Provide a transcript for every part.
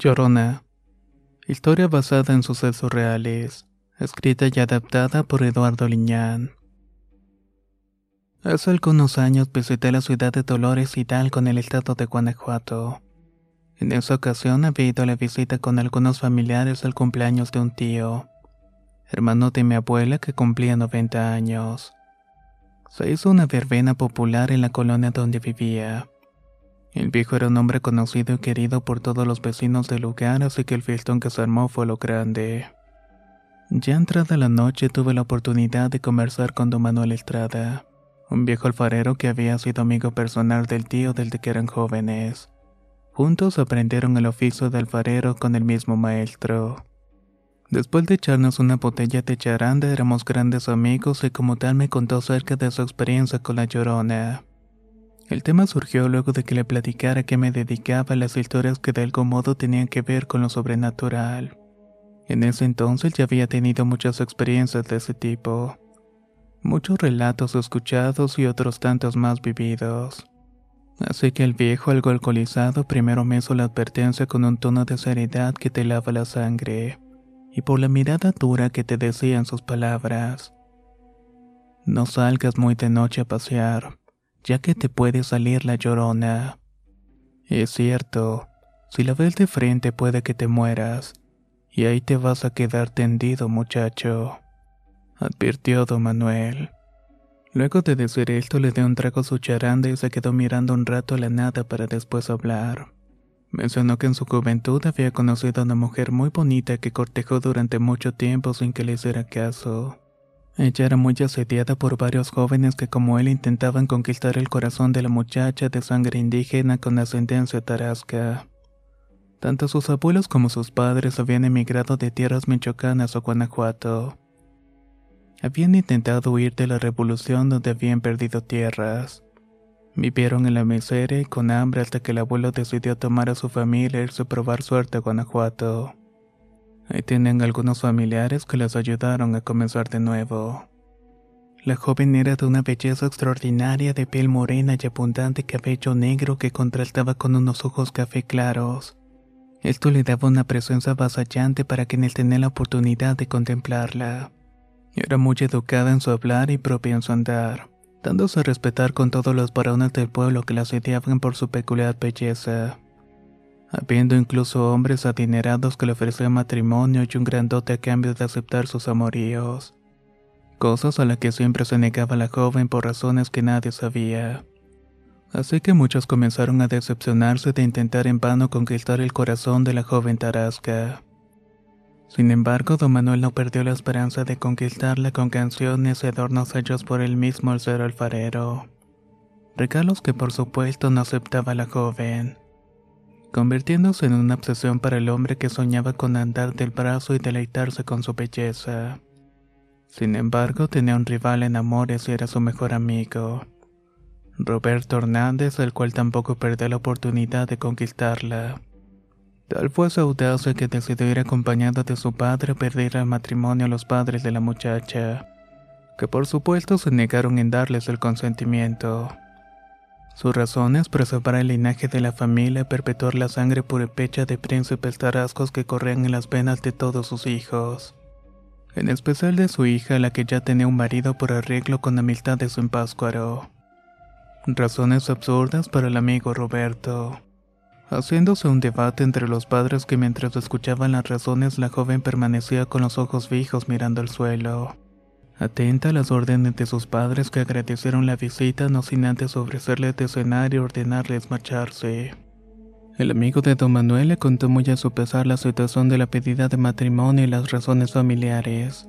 Llorona. Historia basada en sucesos reales. Escrita y adaptada por Eduardo Liñán. Hace algunos años visité la ciudad de Dolores Hidalgo en el estado de Guanajuato. En esa ocasión había ido a la visita con algunos familiares al cumpleaños de un tío, hermano de mi abuela que cumplía 90 años. Se hizo una verbena popular en la colonia donde vivía. El viejo era un hombre conocido y querido por todos los vecinos del lugar, así que el fiestón que se armó fue lo grande. Ya entrada la noche tuve la oportunidad de conversar con don Manuel Estrada, un viejo alfarero que había sido amigo personal del tío desde que eran jóvenes. Juntos aprendieron el oficio de alfarero con el mismo maestro. Después de echarnos una botella de charanda éramos grandes amigos y como tal me contó acerca de su experiencia con la llorona. El tema surgió luego de que le platicara que me dedicaba a las historias que de algún modo tenían que ver con lo sobrenatural. En ese entonces ya había tenido muchas experiencias de ese tipo. Muchos relatos escuchados y otros tantos más vividos. Así que el viejo, algo alcoholizado, primero me hizo la advertencia con un tono de seriedad que te lava la sangre, y por la mirada dura que te decían sus palabras. No salgas muy de noche a pasear ya que te puede salir la llorona. Es cierto, si la ves de frente puede que te mueras, y ahí te vas a quedar tendido, muchacho, advirtió don Manuel. Luego de decir esto le dio un trago a su charanda y se quedó mirando un rato a la nada para después hablar. Mencionó que en su juventud había conocido a una mujer muy bonita que cortejó durante mucho tiempo sin que le hiciera caso. Ella era muy asediada por varios jóvenes que como él intentaban conquistar el corazón de la muchacha de sangre indígena con ascendencia tarasca. Tanto sus abuelos como sus padres habían emigrado de tierras michoacanas o Guanajuato. Habían intentado huir de la revolución donde habían perdido tierras. Vivieron en la miseria y con hambre hasta que el abuelo decidió tomar a su familia e irse a probar suerte a Guanajuato. Ahí tienen algunos familiares que les ayudaron a comenzar de nuevo. La joven era de una belleza extraordinaria de piel morena y abundante cabello negro que contrastaba con unos ojos café claros. Esto le daba una presencia avasallante para quienes tenían la oportunidad de contemplarla. Era muy educada en su hablar y propia en su andar, dándose a respetar con todos los varones del pueblo que la asediaban por su peculiar belleza habiendo incluso hombres adinerados que le ofrecían matrimonio y un gran dote a cambio de aceptar sus amoríos, cosas a las que siempre se negaba la joven por razones que nadie sabía. Así que muchos comenzaron a decepcionarse de intentar en vano conquistar el corazón de la joven Tarasca. Sin embargo, don Manuel no perdió la esperanza de conquistarla con canciones y adornos hechos por él mismo al ser alfarero. Regalos que por supuesto no aceptaba la joven convirtiéndose en una obsesión para el hombre que soñaba con andar del brazo y deleitarse con su belleza. Sin embargo, tenía un rival en amores y era su mejor amigo, Roberto Hernández, el cual tampoco perdió la oportunidad de conquistarla. Tal fue su audacia que decidió ir acompañado de su padre a perder el matrimonio a los padres de la muchacha, que por supuesto se negaron en darles el consentimiento. Su razón es preservar el linaje de la familia perpetuar la sangre purepecha de príncipes tarascos que corrían en las venas de todos sus hijos. En especial de su hija, la que ya tenía un marido por arreglo con amistad de su empáscuaro. Razones absurdas para el amigo Roberto. Haciéndose un debate entre los padres que mientras escuchaban las razones la joven permanecía con los ojos fijos mirando al suelo. Atenta a las órdenes de sus padres que agradecieron la visita no sin antes ofrecerle de cenar y ordenarles marcharse. El amigo de don Manuel le contó muy a su pesar la situación de la pedida de matrimonio y las razones familiares,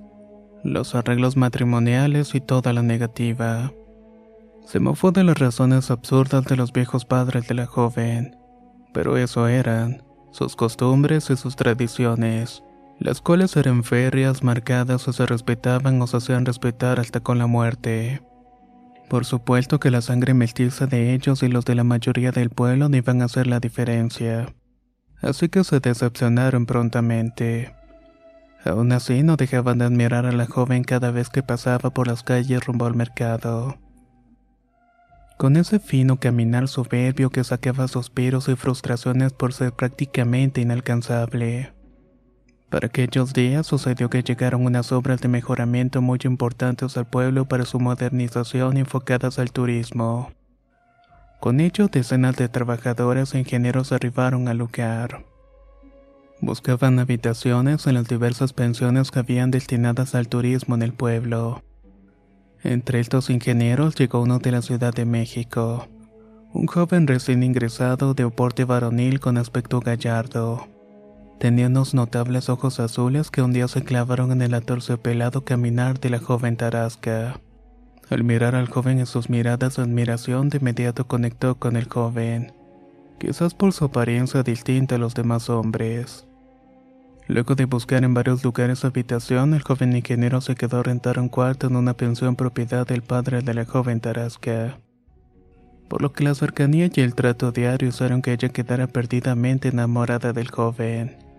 los arreglos matrimoniales y toda la negativa. Se mofó de las razones absurdas de los viejos padres de la joven, pero eso eran sus costumbres y sus tradiciones las cuales eran férreas, marcadas o se respetaban o se hacían respetar hasta con la muerte. Por supuesto que la sangre mestiza de ellos y los de la mayoría del pueblo no iban a hacer la diferencia. Así que se decepcionaron prontamente. Aún así no dejaban de admirar a la joven cada vez que pasaba por las calles rumbo al mercado. Con ese fino caminar soberbio que sacaba suspiros y frustraciones por ser prácticamente inalcanzable. Para aquellos días sucedió que llegaron unas obras de mejoramiento muy importantes al pueblo para su modernización enfocadas al turismo. Con ello, decenas de trabajadores e ingenieros arribaron al lugar. Buscaban habitaciones en las diversas pensiones que habían destinadas al turismo en el pueblo. Entre estos ingenieros llegó uno de la Ciudad de México, un joven recién ingresado de porte varonil con aspecto gallardo. Tenía unos notables ojos azules que un día se clavaron en el atorciopelado caminar de la joven Tarasca. Al mirar al joven en sus miradas de admiración, de inmediato conectó con el joven, quizás por su apariencia distinta a los demás hombres. Luego de buscar en varios lugares su habitación, el joven ingeniero se quedó a rentar un cuarto en una pensión propiedad del padre de la joven Tarasca. Por lo que la cercanía y el trato diario hicieron que ella quedara perdidamente enamorada del joven.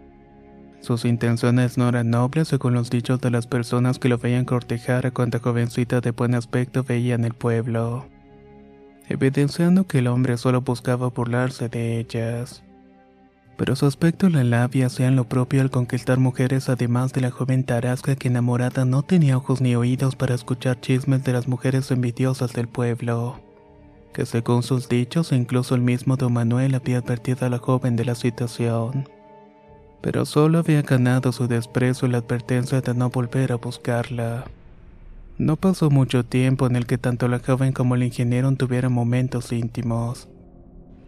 Sus intenciones no eran nobles según los dichos de las personas que lo veían cortejar a cuanta jovencita de buen aspecto veía en el pueblo, evidenciando que el hombre solo buscaba burlarse de ellas. Pero su aspecto y la labia hacían lo propio al conquistar mujeres además de la joven Tarasca que enamorada no tenía ojos ni oídos para escuchar chismes de las mujeres envidiosas del pueblo, que según sus dichos incluso el mismo don Manuel había advertido a la joven de la situación pero solo había ganado su desprecio la advertencia de no volver a buscarla. No pasó mucho tiempo en el que tanto la joven como el ingeniero tuvieran momentos íntimos,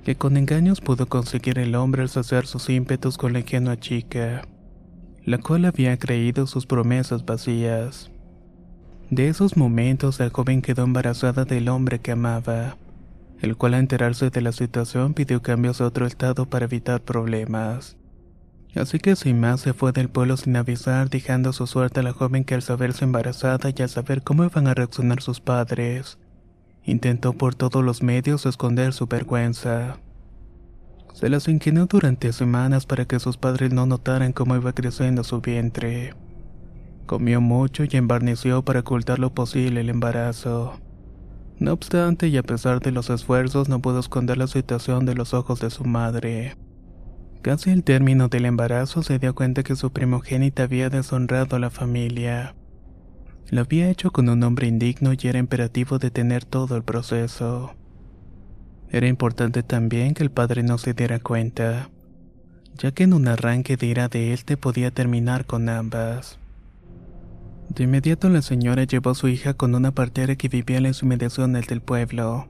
que con engaños pudo conseguir el hombre al saciar sus ímpetus con la ingenua chica, la cual había creído sus promesas vacías. De esos momentos la joven quedó embarazada del hombre que amaba, el cual al enterarse de la situación pidió cambios a otro estado para evitar problemas. Así que sin más se fue del pueblo sin avisar, dejando su suerte a la joven que al saberse embarazada y al saber cómo iban a reaccionar sus padres, intentó por todos los medios esconder su vergüenza. Se las ingenió durante semanas para que sus padres no notaran cómo iba creciendo su vientre. Comió mucho y embarneció para ocultar lo posible el embarazo. No obstante, y a pesar de los esfuerzos, no pudo esconder la situación de los ojos de su madre. Casi al término del embarazo se dio cuenta que su primogénita había deshonrado a la familia. Lo había hecho con un hombre indigno y era imperativo detener todo el proceso. Era importante también que el padre no se diera cuenta, ya que en un arranque de ira de él te podía terminar con ambas. De inmediato la señora llevó a su hija con una partera que vivía en las inmediaciones del pueblo.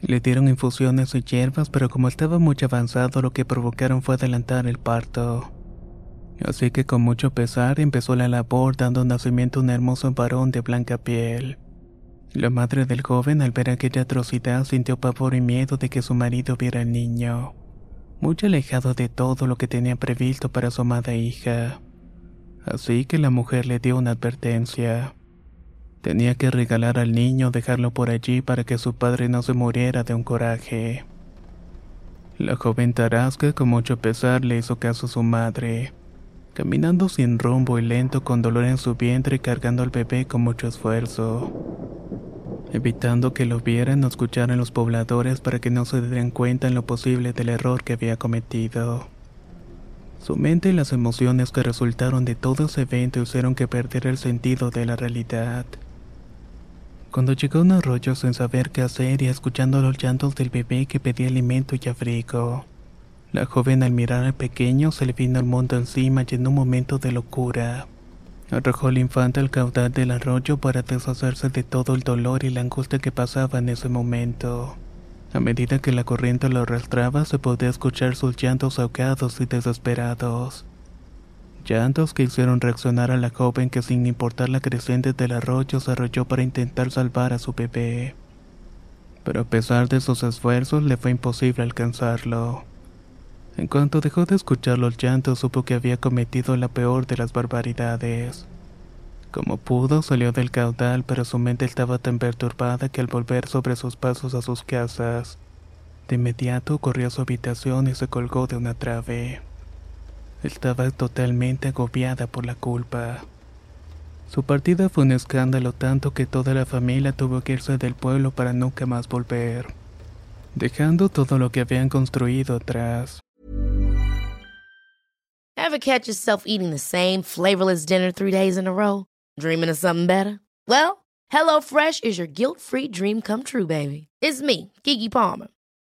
Le dieron infusiones y hierbas, pero como estaba muy avanzado, lo que provocaron fue adelantar el parto. Así que con mucho pesar empezó la labor dando nacimiento a un hermoso varón de blanca piel. La madre del joven al ver aquella atrocidad sintió pavor y miedo de que su marido viera al niño, muy alejado de todo lo que tenía previsto para su amada hija. Así que la mujer le dio una advertencia. Tenía que regalar al niño, dejarlo por allí para que su padre no se muriera de un coraje. La joven Tarasca con mucho pesar le hizo caso a su madre, caminando sin rumbo y lento con dolor en su vientre y cargando al bebé con mucho esfuerzo, evitando que lo vieran o escucharan los pobladores para que no se dieran cuenta en lo posible del error que había cometido. Su mente y las emociones que resultaron de todo ese evento hicieron que perdiera el sentido de la realidad. Cuando llegó un arroyo sin saber qué hacer y escuchando los llantos del bebé que pedía alimento y abrigo, la joven al mirar al pequeño se le vino el mundo encima y en un momento de locura, Arrojó el infante al caudal del arroyo para deshacerse de todo el dolor y la angustia que pasaba en ese momento. A medida que la corriente lo arrastraba, se podía escuchar sus llantos ahogados y desesperados. Llantos que hicieron reaccionar a la joven que sin importar la creciente del arroyo se arrolló para intentar salvar a su bebé. Pero a pesar de sus esfuerzos le fue imposible alcanzarlo. En cuanto dejó de escuchar los llantos, supo que había cometido la peor de las barbaridades. Como pudo, salió del caudal, pero su mente estaba tan perturbada que al volver sobre sus pasos a sus casas, de inmediato corrió a su habitación y se colgó de una trave. Estaba totalmente agobiada por la culpa. Su partida fue un escándalo tanto que toda la familia tuvo que irse del pueblo para nunca más volver, dejando todo lo que habían construido atrás. Ever catch yourself eating the same flavorless dinner three days in a row? Dreaming of something better? Well, HelloFresh is your guilt-free dream come true, baby. It's me, Kiki Palmer.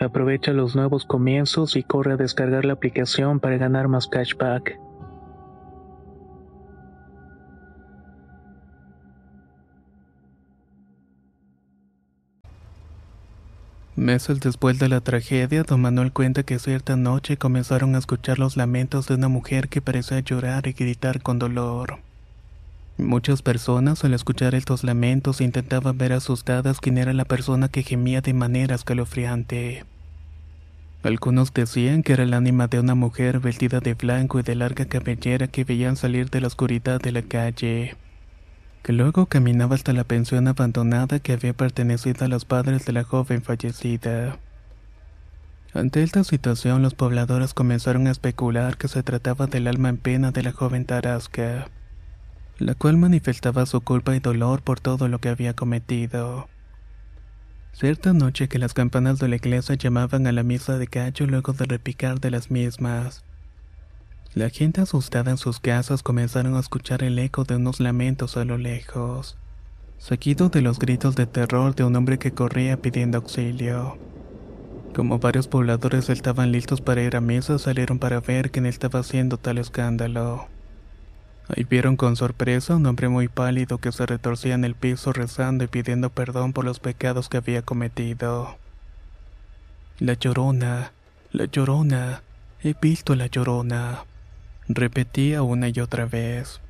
Aprovecha los nuevos comienzos y corre a descargar la aplicación para ganar más cashback. Meses después de la tragedia, don Manuel cuenta que cierta noche comenzaron a escuchar los lamentos de una mujer que parecía llorar y gritar con dolor. Muchas personas al escuchar estos lamentos intentaban ver asustadas quién era la persona que gemía de manera escalofriante. Algunos decían que era el ánima de una mujer vestida de blanco y de larga cabellera que veían salir de la oscuridad de la calle, que luego caminaba hasta la pensión abandonada que había pertenecido a los padres de la joven fallecida. Ante esta situación, los pobladores comenzaron a especular que se trataba del alma en pena de la joven Tarasca, la cual manifestaba su culpa y dolor por todo lo que había cometido. Cierta noche que las campanas de la iglesia llamaban a la misa de gallo luego de repicar de las mismas. La gente asustada en sus casas comenzaron a escuchar el eco de unos lamentos a lo lejos, seguido de los gritos de terror de un hombre que corría pidiendo auxilio. Como varios pobladores estaban listos para ir a misa, salieron para ver quién estaba haciendo tal escándalo. Ahí vieron con sorpresa a un hombre muy pálido que se retorcía en el piso rezando y pidiendo perdón por los pecados que había cometido. La llorona, la llorona, he visto la llorona repetía una y otra vez.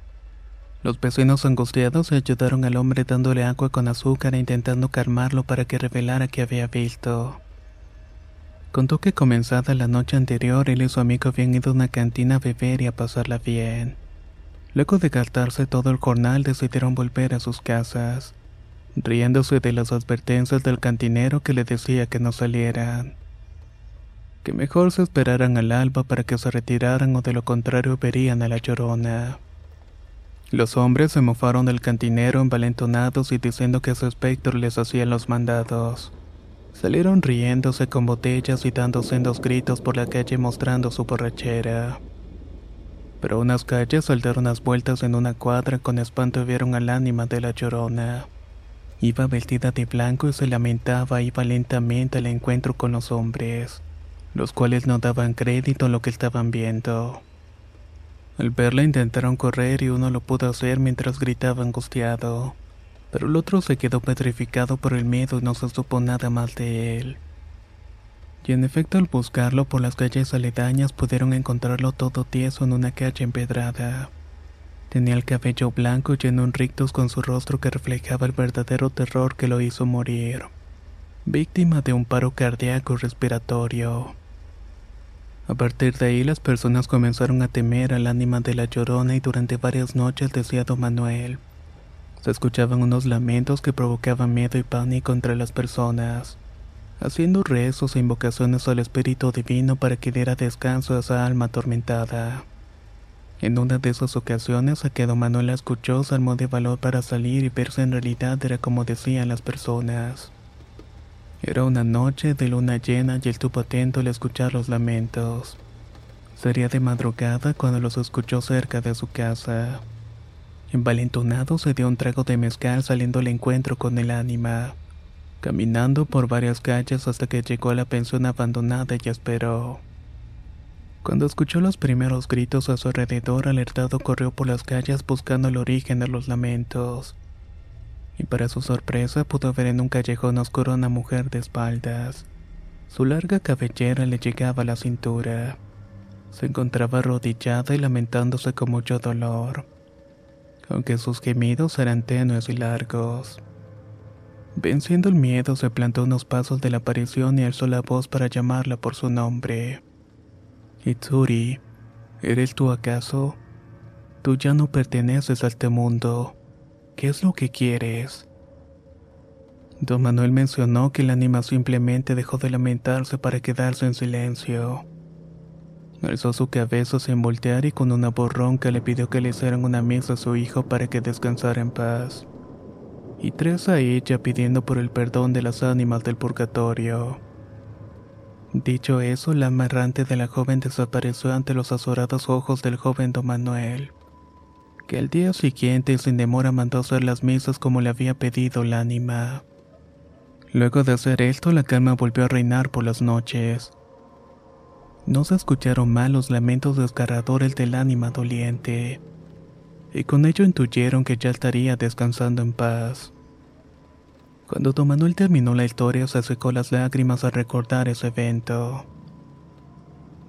Los vecinos angustiados ayudaron al hombre dándole agua con azúcar e intentando calmarlo para que revelara que había visto. Contó que comenzada la noche anterior él y su amigo habían ido a una cantina a beber y a pasarla bien. Luego de gastarse todo el jornal decidieron volver a sus casas, riéndose de las advertencias del cantinero que le decía que no salieran que mejor se esperaran al alba para que se retiraran o de lo contrario verían a la llorona. Los hombres se mofaron del cantinero envalentonados y diciendo que su espectro les hacía los mandados. Salieron riéndose con botellas y dando sendos gritos por la calle mostrando su borrachera. Pero unas calles al dar unas vueltas en una cuadra con espanto vieron al ánima de la llorona. Iba vestida de blanco y se lamentaba iba lentamente al encuentro con los hombres los cuales no daban crédito a lo que estaban viendo. Al verla intentaron correr y uno lo pudo hacer mientras gritaba angustiado, pero el otro se quedó petrificado por el miedo y no se supo nada más de él. Y en efecto al buscarlo por las calles aledañas pudieron encontrarlo todo tieso en una calle empedrada. Tenía el cabello blanco lleno de rictus con su rostro que reflejaba el verdadero terror que lo hizo morir, víctima de un paro cardíaco respiratorio. A partir de ahí las personas comenzaron a temer al ánima de la llorona y durante varias noches decía don Manuel. Se escuchaban unos lamentos que provocaban miedo y pánico entre las personas, haciendo rezos e invocaciones al Espíritu Divino para que diera descanso a esa alma atormentada. En una de esas ocasiones a que don Manuel la escuchó se armó de valor para salir y verse en realidad era como decían las personas. Era una noche de luna llena y él estuvo atento al escuchar los lamentos. Sería de madrugada cuando los escuchó cerca de su casa. Envalentonado se dio un trago de mezcal saliendo al encuentro con el ánima, caminando por varias calles hasta que llegó a la pensión abandonada y esperó. Cuando escuchó los primeros gritos a su alrededor, alertado corrió por las calles buscando el origen de los lamentos y para su sorpresa pudo ver en un callejón oscuro a una mujer de espaldas. Su larga cabellera le llegaba a la cintura. Se encontraba arrodillada y lamentándose con mucho dolor, aunque sus gemidos eran tenues y largos. Venciendo el miedo, se plantó unos pasos de la aparición y alzó la voz para llamarla por su nombre. Itsuri, ¿eres tú acaso? Tú ya no perteneces a este mundo. ¿Qué es lo que quieres? Don Manuel mencionó que el ánima simplemente dejó de lamentarse para quedarse en silencio. Alzó su cabeza sin voltear y con una borronca le pidió que le hicieran una misa a su hijo para que descansara en paz. Y tres a ella pidiendo por el perdón de las ánimas del purgatorio. Dicho eso, la amarrante de la joven desapareció ante los azorados ojos del joven don Manuel que al día siguiente sin demora mandó hacer las misas como le había pedido el ánima. Luego de hacer esto, la calma volvió a reinar por las noches. No se escucharon mal los lamentos desgarradores del ánima doliente, y con ello intuyeron que ya estaría descansando en paz. Cuando Don Manuel terminó la historia, se secó las lágrimas al recordar ese evento.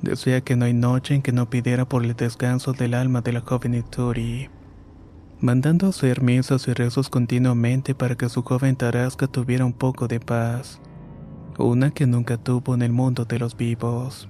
Decía que no hay noche en que no pidiera por el descanso del alma de la joven Ituri, mandando hacer misas y rezos continuamente para que su joven Tarasca tuviera un poco de paz, una que nunca tuvo en el mundo de los vivos.